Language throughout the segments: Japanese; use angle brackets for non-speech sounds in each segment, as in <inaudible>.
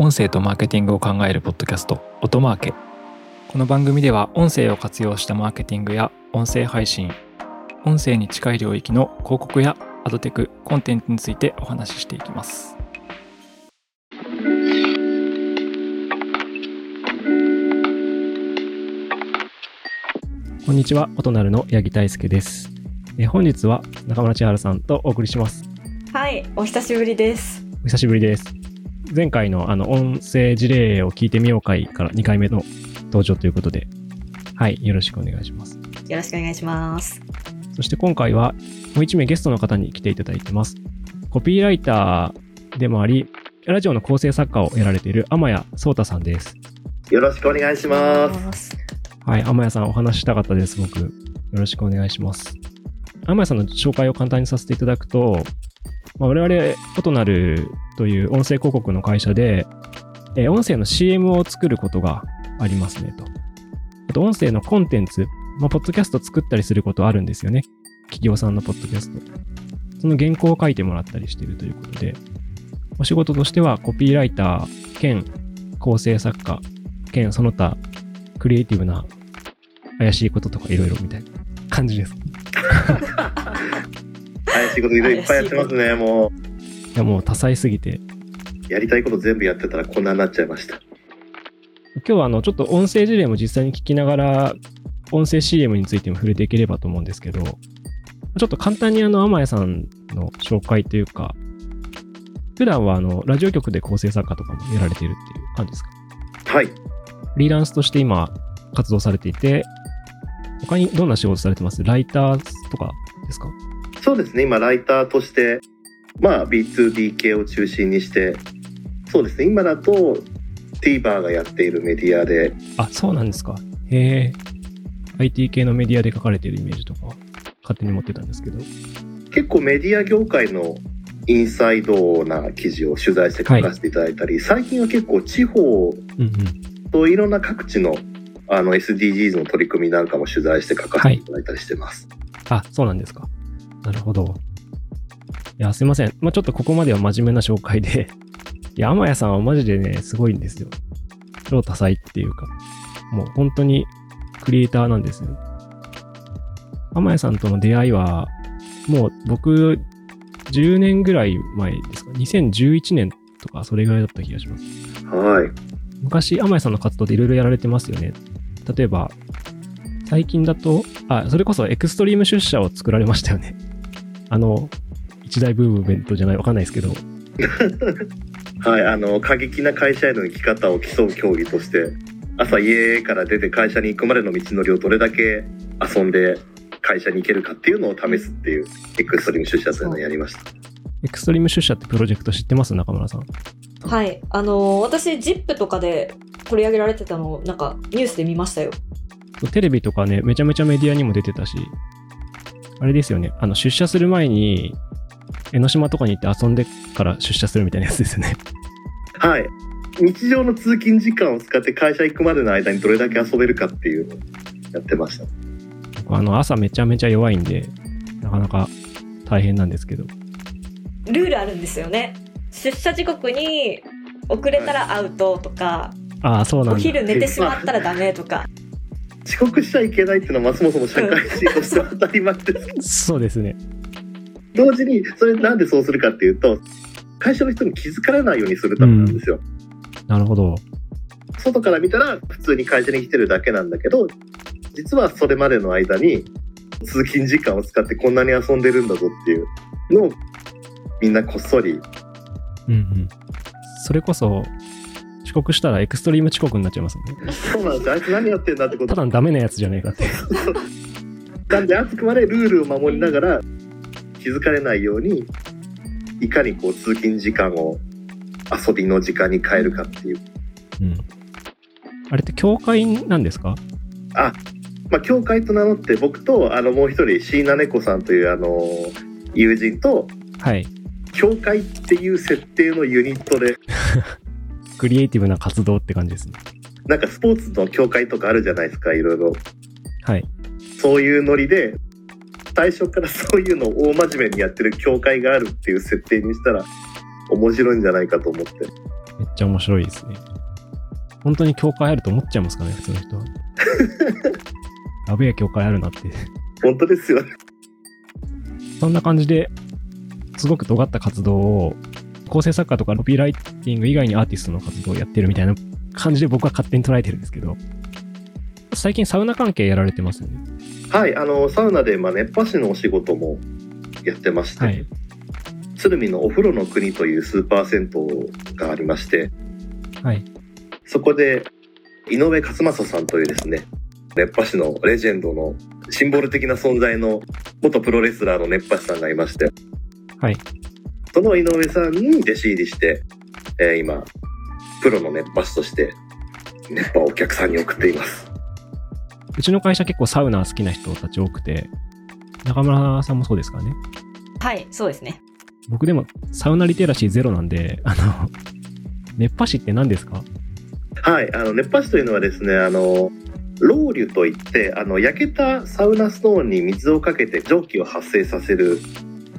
音声とマーケティングを考えるポッドキャスト音マーケこの番組では音声を活用したマーケティングや音声配信音声に近い領域の広告やアドテクコンテンツについてお話ししていきますこんにちは音なるの八木大輔ですえ本日は中村千春さんとお送りしますはい、お久しぶりです。お久しぶりです。前回のあの音声事例を聞いてみよう会から2回目の登場ということで、はい、よろしくお願いします。よろしくお願いします。そして今回はもう1名ゲストの方に来ていただいてます。コピーライターでもあり、ラジオの構成作家をやられている天谷聡太さんです。よろしくお願いします。す。はい、天谷さんお話ししたかったです、僕。よろしくお願いします。天谷さんの紹介を簡単にさせていただくと、まあ、我々、音なるという音声広告の会社で、えー音声の CM を作ることがありますねと。あと、音声のコンテンツ、まあ、ポッドキャスト作ったりすることあるんですよね。企業さんのポッドキャスト。その原稿を書いてもらったりしているということで、お仕事としてはコピーライター兼構成作家兼その他クリエイティブな怪しいこととかいろいろみたいな感じです。<laughs> 怪しいこといろいろいっぱいやってますね。もいやもう多彩すぎて、う、やりたいこと全部やってたらこんなになっちゃいました。今日はあのちょっと音声事例も実際に聞きながら、音声 CM についても触れていければと思うんですけど、ちょっと簡単にあの、天谷さんの紹介というか、普段はあの、ラジオ局で構成作家とかもやられているっていう感じですか？はい。フリーランスとして今活動されていて、他にどんな仕事されてます？ライターとかですか？そうですね。今、ライターとして、まあ、B2B 系を中心にして、そうですね。今だと、TVer がやっているメディアで、あ、そうなんですか。へえ。IT 系のメディアで書かれているイメージとか、勝手に持ってたんですけど。結構メディア業界のインサイドな記事を取材して書かせていただいたり、最近は結構地方。といろんな各地のあの SDGs の取り組みなんかも取材して書かせていただいたりしてます。あ、そうなんですか。なるほど。いや、すいません。まあ、ちょっとここまでは真面目な紹介で。<laughs> いや、天谷さんはマジでね、すごいんですよ。超多彩っていうか、もう本当にクリエイターなんですよ。天谷さんとの出会いは、もう僕、10年ぐらい前ですか？2011年とか、それぐらいだった気がします。はい。昔、天谷さんの活動でいろいろやられてますよね。例えば、最近だと、あ、それこそエクストリーム出社を作られましたよね。あの、一大ブームイベントじゃない、わかんないですけど。<laughs> はい、あの過激な会社への生き方を競う競技として朝家から出て会社に行くまでの道のりをどれだけ遊んで会社に行けるかっていうのを試すっていうエクストリーム出社というのをやりましたエクストリーム出社ってプロジェクト知ってます？中村さん。はい、あのー私、ZIP とかで取り上げられてたのを、なんか、ニュースで見ましたよ。テレビとかね、めちゃめちゃメディアにも出てたし、あれですよね、あの、出社する前に、江ノ島とかに行って遊んでから出社するみたいなやつですよね。はい日常の通勤時間を使って会社行くまでの間にどれだけ遊べるかっていうのをやってました僕あの、朝めちゃめちゃ弱いんで、なかなか大変なんですけど。ルールあるんですよね。出社時刻に遅れたらアウトとか、ああ、そうなんだ。お昼寝てしまったらダメとか。遅刻しちゃいけないっていうのはまあそもそも社会人としては当たり前ですけどそうですね。同時にそれなんでそうするかっていうと会社の人に気づかれないようにするためなんですよ、なるほど。外から見たら普通に会社に来てるだけなんだけど実はそれまでの間に通勤時間を使ってこんなに遊んでるんだぞっていうのをみんなこっそりうんうん。それこそ、遅刻したらエクストリーム遅刻になっちゃいますもんね。そうなんですよあいつ何やってんだってことただのダメなやつじゃねえかって。なんであくまでルールを守りながら気づかれないようにいかにこう通勤時間を遊びの時間に変えるかっていううん。あれって教会なんですか？あまあ教会と名乗って僕とあのもう一人椎名猫さんというあの友人とはい。教会っていう設定のユニットで <laughs> クリエイティブな活動って感じですね。なんかスポーツの協会とかあるじゃないですかいろいろはい。そういうノリで最初からそういうのを大真面目にやってる協会があるっていう設定にしたら面面白いんじゃないかと思って。めっちゃ面白いですね。本当に教会あると思っちゃいますかね、普通の人は。<laughs> やべえ教会あるなって。本当ですよね。そんな感じで、すごく尖った活動を、構成作家とかコピーライティング以外にアーティストの活動をやってるみたいな感じで僕は勝手に捉えてるんですけど、最近サウナ関係やられてます？よね。はい、あの、サウナで、まあ、熱波師のお仕事もやってまして、はい。鶴見のお風呂の国というスーパー銭湯がありまして、はい。そこで井上勝正さんというですね、熱波師のレジェンドのシンボル的な存在の元プロレスラーの熱波師さんがいまして、はい。その井上さんに弟子入りして、えー今、プロの熱波師として熱波をお客さんに送っています。うちの会社結構サウナ好きな人たち多くて、中村さんもそうですかね。はい、そうですね。僕でもサウナリテラシーゼロなんで、あの、熱波師って何ですか？はい、あの熱波師というのはですね、あの、ロウリュといって、あの、焼けたサウナストーンに水をかけて蒸気を発生させる、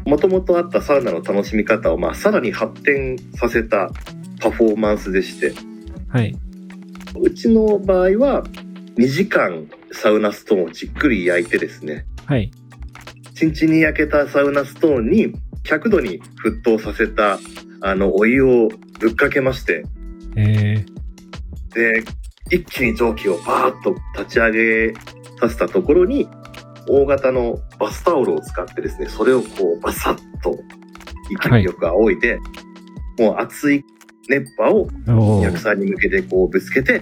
もともとあったサウナの楽しみ方を、まあ、さらに発展させたパフォーマンスでして、はい。うちの場合は、2時間サウナストーンをじっくり焼いてですね、はい。ちんちんに焼けたサウナストーンに100度に沸騰させた、あの、お湯をぶっかけまして、えで、一気に蒸気をバーッと立ち上げさせたところに、大型のバスタオルを使ってですね、それをこうバサッと勢いよく仰いで、もう熱い熱波をー、お客さんに向けてこうぶつけて、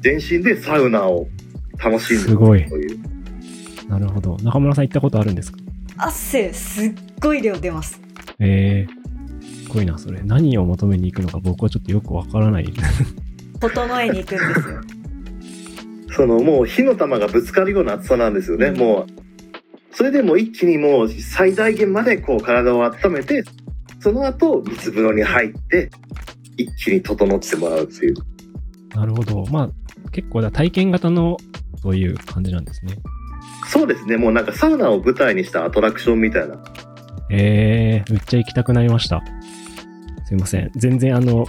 全身でサウナを楽しんですごいという。なるほど。中村さん行ったことあるんですか？汗すっごい量出ます。えー、すごいな、それ。何を求めに行くのか僕はちょっとよくわからない。<laughs> 整えに行くんですよ。そのもう火の玉がぶつかるような熱さなんですよね。もう、それでもう一気にもう最大限までこう体を温めて、その後水風呂に入って、一気に整ってもらうっていう。なるほど。まあ、結構だ体験型のそういう感じなんですね。そうですね。もうなんかサウナを舞台にしたアトラクションみたいな。えー、めっちゃ行きたくなりました。すいません。全然あの、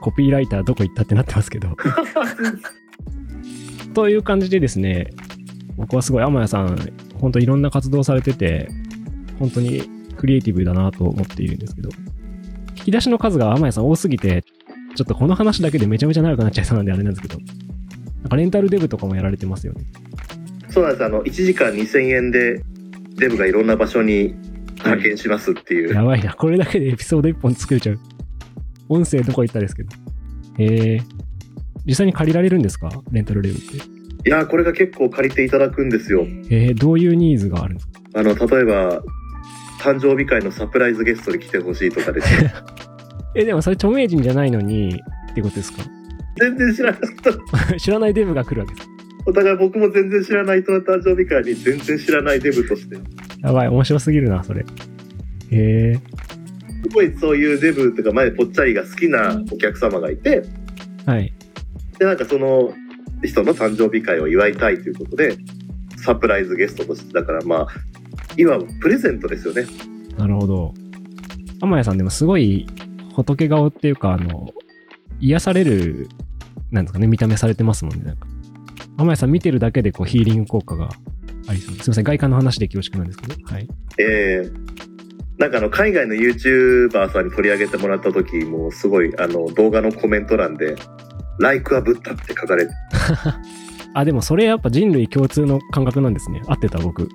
コピーライターどこ行ったってなってますけど。<laughs> という感じでですね、僕はすごい天谷さん、本当いろんな活動されてて、本当にクリエイティブだなと思っているんですけど、引き出しの数が天谷さん多すぎて、ちょっとこの話だけでめちゃめちゃ長くなっちゃいそうなんであれなんですけど、なんかレンタルデブとかもやられてますよね。そうなんです。あの、1時間2000円でデブがいろんな場所に派遣しますっていう。やばいな。これだけでエピソード1本作れちゃう。音声どこ行ったですけど。へえ。実際に借りられるんですか？レンタルレブって。いやー、これが結構借りていただくんですよ。へえ、どういうニーズがあるんですか？あの、例えば、誕生日会のサプライズゲストに来てほしいとかですね。<laughs> え、でもそれ著名人じゃないのにってことですか？全然知らなかった。<laughs> 知らないデブが来るわけです。お互い僕も全然知らない人の誕生日会に全然知らないデブとして、やばい、面白すぎるな、それ。へえ。すごいそういうデブとか前ぽっちゃりが好きなお客様がいて、はい。で、なんかその人の誕生日会を祝いたいということで、サプライズゲストとして、だからまあ、今プレゼントですよね。なるほど。天谷さんでもすごい仏顔っていうか、あの、癒される、なんですかね、見た目されてますもんね、なんか。天谷さん見てるだけでこうヒーリング効果がありそう。すいません、外観の話で恐縮なんですけど。はい。えーなんかあの海外の YouTuber さんに取り上げてもらった時もすごいあの動画のコメント欄で「Like a Buddha」って書かれて <laughs> あ、でもそれやっぱ人類共通の感覚なんですね。合ってた、僕。む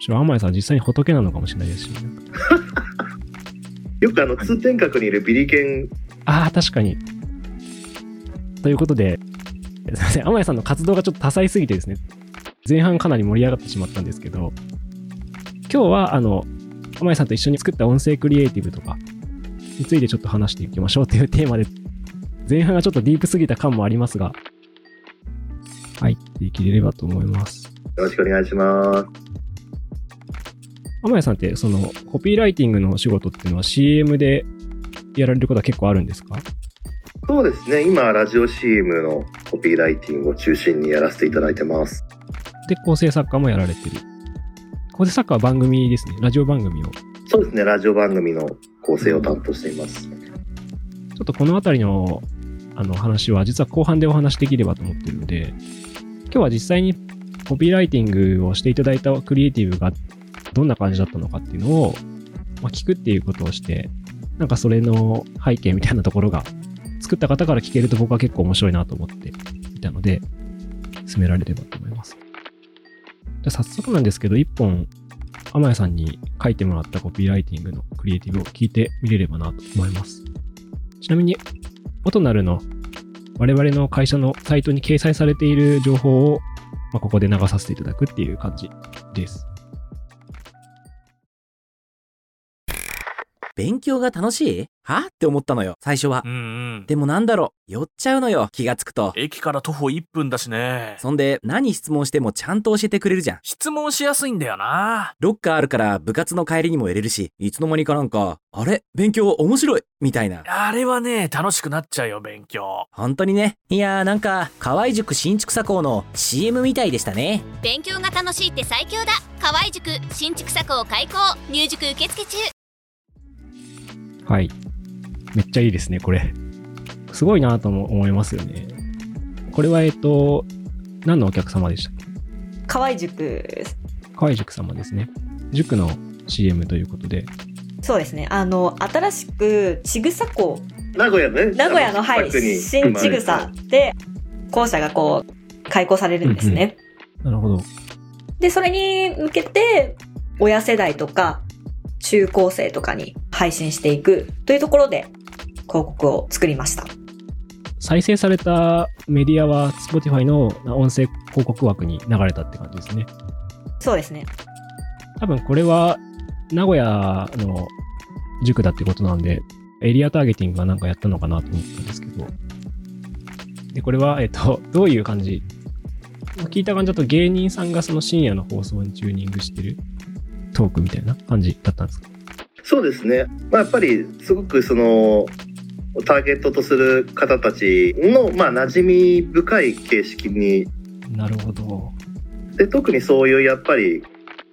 しろ天谷さん実際に仏なのかもしれないですし、<laughs> よくあの通天閣にいるビリケンああ、確かに。ということで、すいません、天谷さんの活動がちょっと多彩すぎてですね、前半かなり盛り上がってしまったんですけど、今日は、あの、天谷さんと一緒に作った音声クリエイティブとかについてちょっと話していきましょうというテーマで、前半がちょっとディープすぎた感もありますが、入っていければと思います。よろしくお願いします天谷さんって、その、コピーライティングのお仕事っていうのは CM でやられることは結構あるんですか？そうですね今ラジオ CM のコピーライティングを中心にやらせていただいてますで、構成作家もやられてる。構成作家は番組ですね。ラジオ番組を。そうですねラジオ番組の構成を担当していますちょっとこのあたりのあの話は実は後半でお話できればと思ってるので、今日は実際にコピーライティングをしていただいたクリエイティブがどんな感じだったのかっていうのを、まあ、聞くっていうことをして、なんかそれの背景みたいなところが作った方から聞けると僕は結構面白いなと思っていたので、進められればと思います。じゃ早速なんですけど、一本、天谷さんに書いてもらったコピーライティングのクリエイティブを聞いてみれればなと思います。ちなみに、元なるの我々の会社のサイトに掲載されている情報を、まあ、ここで流させていただくっていう感じです。勉強が楽しい？は？って思ったのよ、最初はう。んうん。でもなんだろう、寄っちゃうのよ、気がつくと。駅から徒歩1分だしね。そんで、何質問してもちゃんと教えてくれるじゃん。質問しやすいんだよな。ロッカーあるから部活の帰りにも入れるし、いつの間にかなんか、あれ？勉強面白いみたいな。あれはね、楽しくなっちゃうよ、勉強。本当にね。いやーなんか、河合塾新築佐校の CM みたいでしたね。勉強が楽しいって最強だ河合塾新築佐校開校入塾受付中はい。めっちゃいいですね、これ。すごいなとも思いますよね。これは、えっと、何のお客様でした？っけ河合塾です。河合塾様ですね。塾の CM ということで。そうですね。あの、新しく、ちぐさ港、名古屋ね。名古屋の、はい、新ちぐさで、校舎がこう、開校されるんですね。なるほど。で、それに向けて、親世代とか、中高生とかに配信していくというところで、広告を作りました。再生されたメディアは Spotify の音声広告枠に流れたって感じですね。そうですね。多分これは名古屋の塾だってことなんで、エリアターゲティングがなんかやったのかなと思ったんですけど。で、これは、えっと、どういう感じ？聞いた感じだと芸人さんがその深夜の放送にチューニングしてるトークみたいな感じだったんですか？そうですね。まあ、やっぱりすごくそのターゲットとする方たちのまあ馴染み深い形式になるほど。で特にそういうやっぱり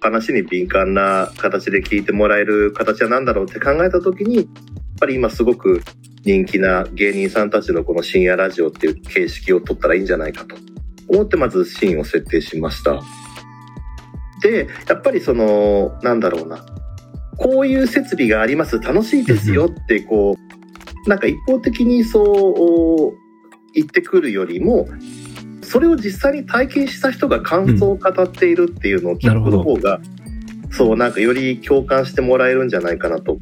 話に敏感な形で聞いてもらえる形は何だろうって考えた時にやっぱり今すごく人気な芸人さんたちのこの深夜ラジオっていう形式を取ったらいいんじゃないかと思ってまずシーンを設定しました。でやっぱりそのなんだろうなこういう設備があります楽しいですよってこうなんか一方的にそう言ってくるよりもそれを実際に体験した人が感想を語っているっていうのを聞くの方が、そうなんかより共感してもらえるんじゃないかなと。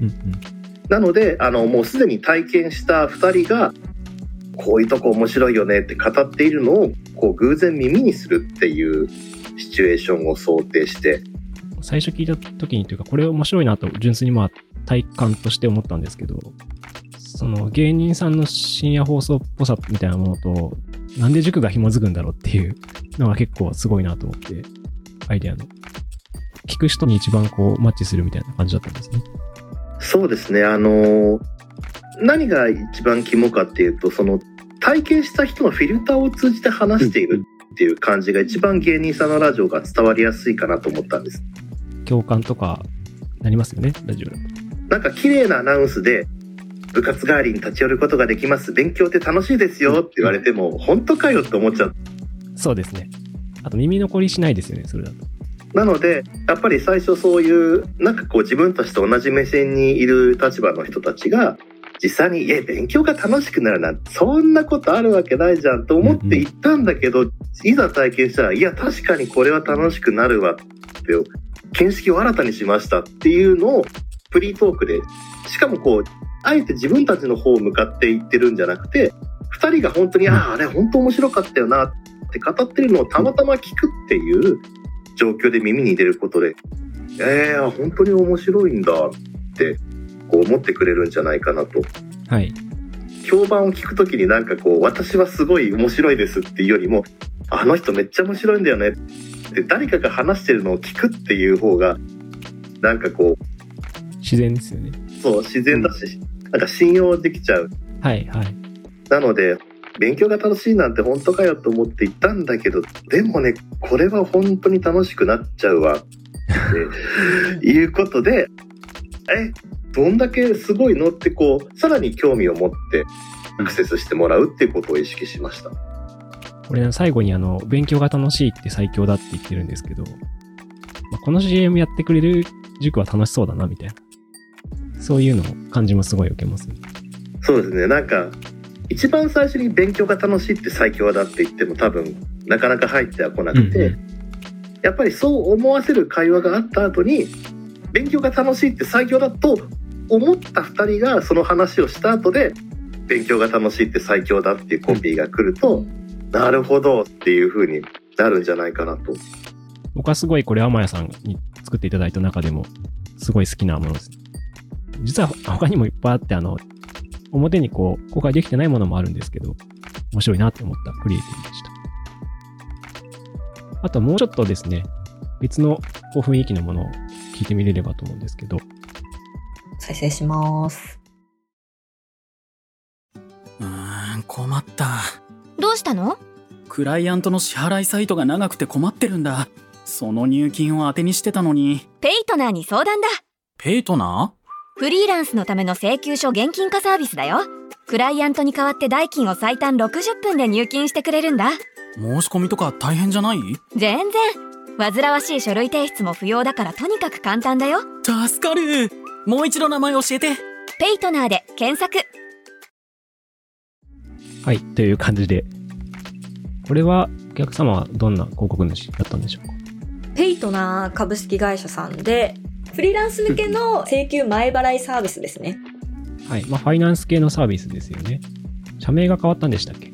うんうん。なのであのもうすでに体験した2人がこういうとこ面白いよねって語っているのをこう偶然耳にするっていうシチュエーションを想定して最初聞いた時にというか、これ面白いなと純粋にまあ体感として思ったんですけど、その芸人さんの深夜放送っぽさみたいなものと、なんで塾が紐づくんだろうっていうのが結構すごいなと思って、アイデアの。聞く人に一番こうマッチするみたいな感じだったんですね。そうですねあの何が一番肝かっていうとその体験した人のフィルターを通じて話しているっていう感じが一番芸人さんのラジオが伝わりやすいかなと思ったんです。共感とかなりますよね、ラジオだと。なんか綺麗なアナウンスで部活代わりに立ち寄ることができます勉強って楽しいですよって言われても本当かよって思っちゃうそうですね。あと耳残りしないですよね、それだと。なのでやっぱり最初そういうなんかこう自分たちと同じ目線にいる立場の人たちが実際に「いや勉強が楽しくなるなんてそんなことあるわけないじゃん」と思って行ったんだけど、いざ体験したら「いや確かにこれは楽しくなるわ」って見識を新たにしましたっていうのをフリートークでしかもこうあえて自分たちの方を向かっていってるんじゃなくて2人が本当に「あああれ本当面白かったよな」って語ってるのをたまたま聞くっていう状況で耳に入れることで「えー、本当に面白いんだ」ってこう思ってくれるんじゃないかなと。はい。評判を聞くときになんかこう私はすごい面白いですっていうよりもあの人めっちゃ面白いんだよねって誰かが話してるのを聞くっていう方がなんかこ自然ですよね。うそう自然だしなんか信用できちゃうはい、はい。なので勉強が楽しいなんて本当かよと思って行ったんだけどでもねこれは本当に楽しくなっちゃうわって <laughs> いうことでえどんだけすごいの？ってこうさらに興味を持ってアクセスしてもらうっていうことを意識しました。これ最後にあの、勉強が楽しいって最強だって言ってるんですけど、まあこの CM やってくれる塾は楽しそうだな、みたいな。そういうのを感じもすごい受けますね。そうですねなんか一番最初に勉強が楽しいって最強だって言っても多分なかなか入ってはこなくて、うんうやっぱりそう思わせる会話があった後に勉強が楽しいって最強だと思った2人がその話をした後で勉強が楽しいって最強だっていうコピーが来ると、なるほどっていう風になるんじゃないかなと。僕はすごいこれ、天谷さんに作っていただいた中でも、すごい好きなものです。実は他にもいっぱいあって、あの、表にこう、公開できてないものもあるんですけど、面白いなって思ったクリエイティブでした。あともうちょっとですね、別のこう雰囲気のものを聞いてみれればと思うんですけど、再生します。うーん、困った。どうしたの？クライアントの支払いサイトが長くて困ってるんだ。その入金を当てにしてたのに。ペイトナーに相談だ。ペイトナフリーランスのための請求書現金化サービスだよ。クライアントに代わって代金を最短60分で入金してくれるんだ。ー申し込みとか大変じゃない？全然。煩わしい書類提出も不要だからとにかく簡単だよ。助かる。もう一度名前教えて。ペイトナーで検索はい、という感じで、これはお客様はどんな広告主だったんでしょうか？ペイトナー株式会社さんで、フリーランス向けの請求前払いサービスですね。はい。まあ、ファイナンス系のサービスですよね。社名が変わったんでしたっけ？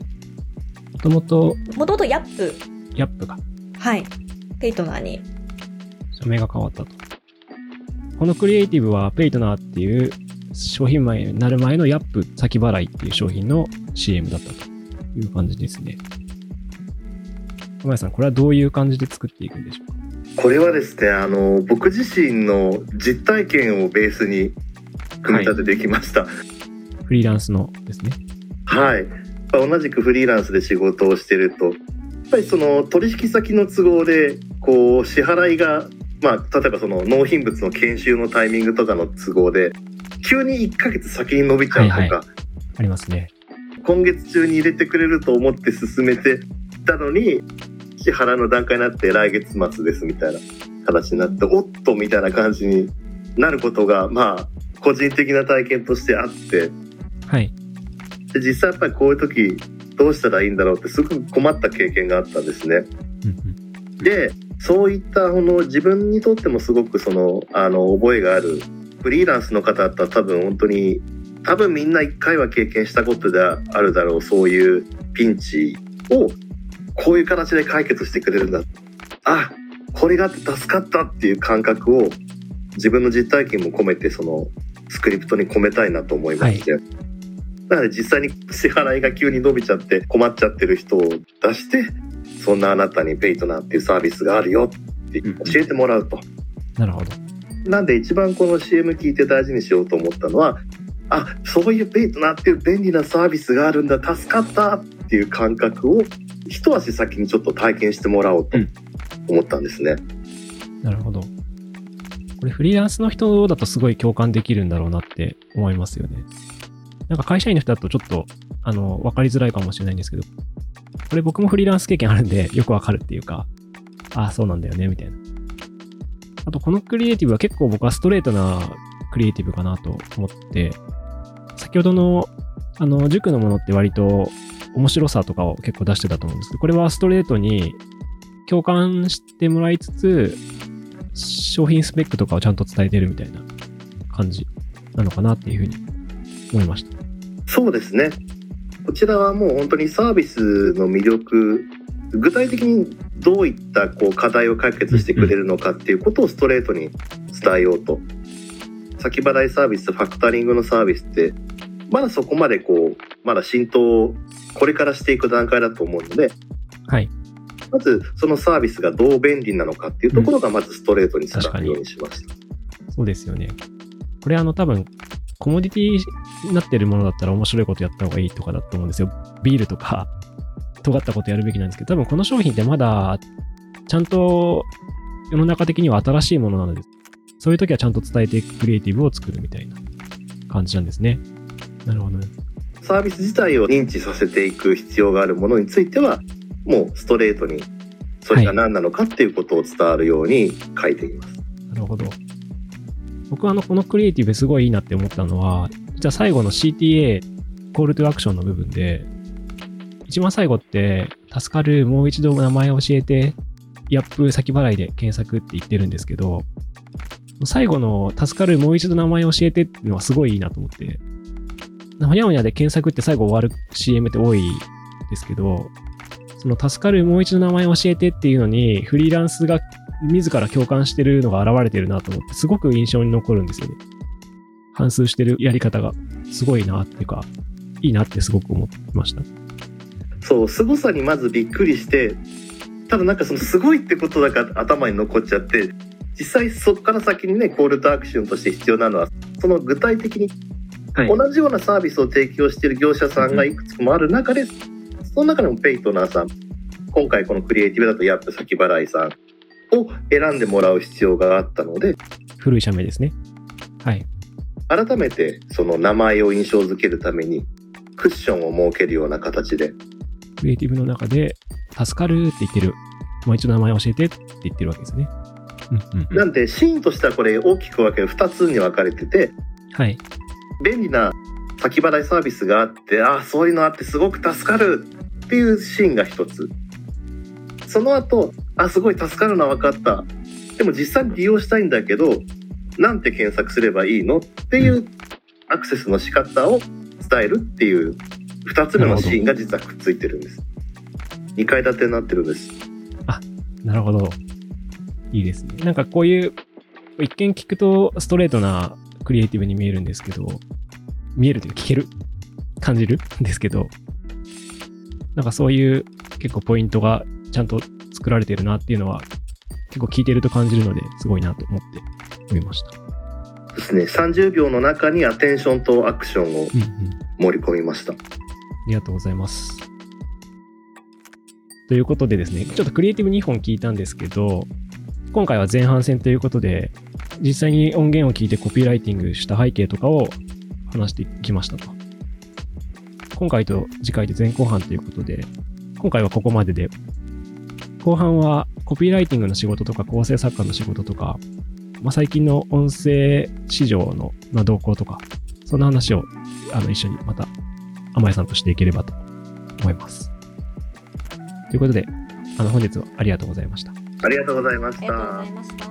もともと、もともとヤップ、ヤップが、はい、ペイトナーに。社名が変わったと。このクリエイティブは、ペイトナーっていう商品前になる前のヤップ先払いっていう商品の CM だったという感じですね。小林さん、これはどういう感じで作っていくんでしょうか？これはですねあの僕自身の実体験をベースに組み立ててきました。フリーランスのですね。はい。まあ同じくフリーランスで仕事をしてると、やっぱりその取引先の都合で、こう、支払いが、まあ、例えばその納品物の研修のタイミングとかの都合で、急に1ヶ月先に伸びちゃうとか、はいはありますね。今月中に入れてくれると思って進めてたのに、支払いの段階になって来月末ですみたいな形になって、おっとみたいな感じになることが、まあ、個人的な体験としてあって、はい。で実際やっぱりこういう時どうしたらいいんだろうってすごく困った経験があったんですね。でそういったこの自分にとってもすごくそのあの覚えがあるフリーランスの方だったら多分本当に多分みんな一回は経験したことであるだろうそういうピンチをこういう形で解決してくれるんだあこれがあって助かったっていう感覚を自分の実体験も込めてそのスクリプトに込めたいなと思いまして、なので実際に支払いが急に伸びちゃって困っちゃってる人を出してそんなあなたにペイトナーっていうサービスがあるよって教えてもらうと。なるほど。なんで一番この CM 聞いて大事にしようと思ったのはあそういうペイトナーっていう便利なサービスがあるんだ助かったっていう感覚を一足先にちょっと体験してもらおうと思ったんですね。なるほど。これフリーランスの人だとすごい共感できるんだろうなって思いますよね。なんか会社員の人だとちょっと、あの、わかりづらいかもしれないんですけど、これ僕もフリーランス経験あるんでよくわかるっていうか、ああ、そうなんだよね、みたいな。あと、このクリエイティブは結構僕はストレートなクリエイティブかなと思って、先ほどの、あの、塾のものって割と面白さとかを結構出してたと思うんですけど、これはストレートに共感してもらいつつ、商品スペックとかをちゃんと伝えてるみたいな感じなのかなっていうふうに思いました。そうですね。こちらはもう本当にサービスの魅力、具体的にどういったこう課題を解決してくれるのかっていうことをストレートに伝えようと。先払いサービス、ファクタリングのサービスって、まだそこまでこう、まだ浸透をこれからしていく段階だと思うので、はい。まずそのサービスがどう便利なのかっていうところがまずストレートに伝わるようにしました。そうですよね。これあの多分、コモディティになってるものだったら面白いことやった方がいいとかだと思うんですよ。ビールとか、尖ったことやるべきなんですけど、多分この商品ってまだ、ちゃんと世の中的には新しいものなので、そういう時はちゃんと伝えていくクリエイティブを作るみたいな感じなんですね。なるほど。サービス自体を認知させていく必要があるものについてはもうストレートにそれが何なのかっていうことを伝わるように書いています。なるほど。僕はあの、このクリエイティブすごいいいなって思ったのは、じゃあ最後の CTA、コールトゥアクションの部分で、一番最後って、助かる、もう一度名前を教えて、ヤップ先払いで検索って言ってるんですけど、最後の助かる、もう一度名前を教えてっていうのはすごいいいなと思って、ほにゃほにゃで検索って最後終わる CM って多いですけど、その助かる、もう一度名前を教えてっていうのに、フリーランスが自ら共感してるのが現れてるなと思って、すごく印象に残るんですよね。反数してるやり方がすごいなっていうか、いいなってすごく思ってました。そう凄さにまずびっくりしてただなんかそのすごいってことだから頭に残っちゃって実際そこから先にねコールとアクションとして必要なのはその具体的にはい同じようなサービスを提供している業者さんがいくつもある中で、その中でもペイトナーさん今回このクリエイティブだとヤップ先払いさんを選んでもらう必要があったので古い社名ですね。はい。改めてその名前を印象づけるためにクッションを設けるような形でクリエイティブの中で、助かるって言ってる。もう一度名前教えてって言ってるわけですね。うんうんうんなんでシーンとしてはこれ大きく分ける2つに分かれててはい。便利な先払いサービスがあってああそういうのあってすごく助かるっていうシーンが一つその後あすごい助かるのは分かったでも実際に利用したいんだけどなんて検索すればいいのっていうアクセスの仕方を伝えるっていう2つ目のシーンが実はくっついてるんです2階建てになってるんですなるほど。いいですね。なんかこういう、一見聞くとストレートなクリエイティブに見えるんですけど、見えるというか聞ける感じるんですけど、なんかそういう結構ポイントがちゃんと作られてるなっていうのは結構聞いてると感じるので、すごいなと思って思いました。ですね30秒の中にアテンションとアクションをうんうん。盛り込みましたありがとうございます。ということでですね、ちょっとクリエイティブ2本聞いたんですけど、今回は前半戦ということで、実際に音源を聞いてコピーライティングした背景とかを話してきましたと。今回と次回で前後半ということで、今回はここまでで、後半はコピーライティングの仕事とか構成作家の仕事とか、まあ、最近の音声市場の、ま、動向とか、そんな話をあの一緒にまた甘えさんとしていければと思います。ということで、あの本日はありがとうございました。ありがとうございましたありがとうございました。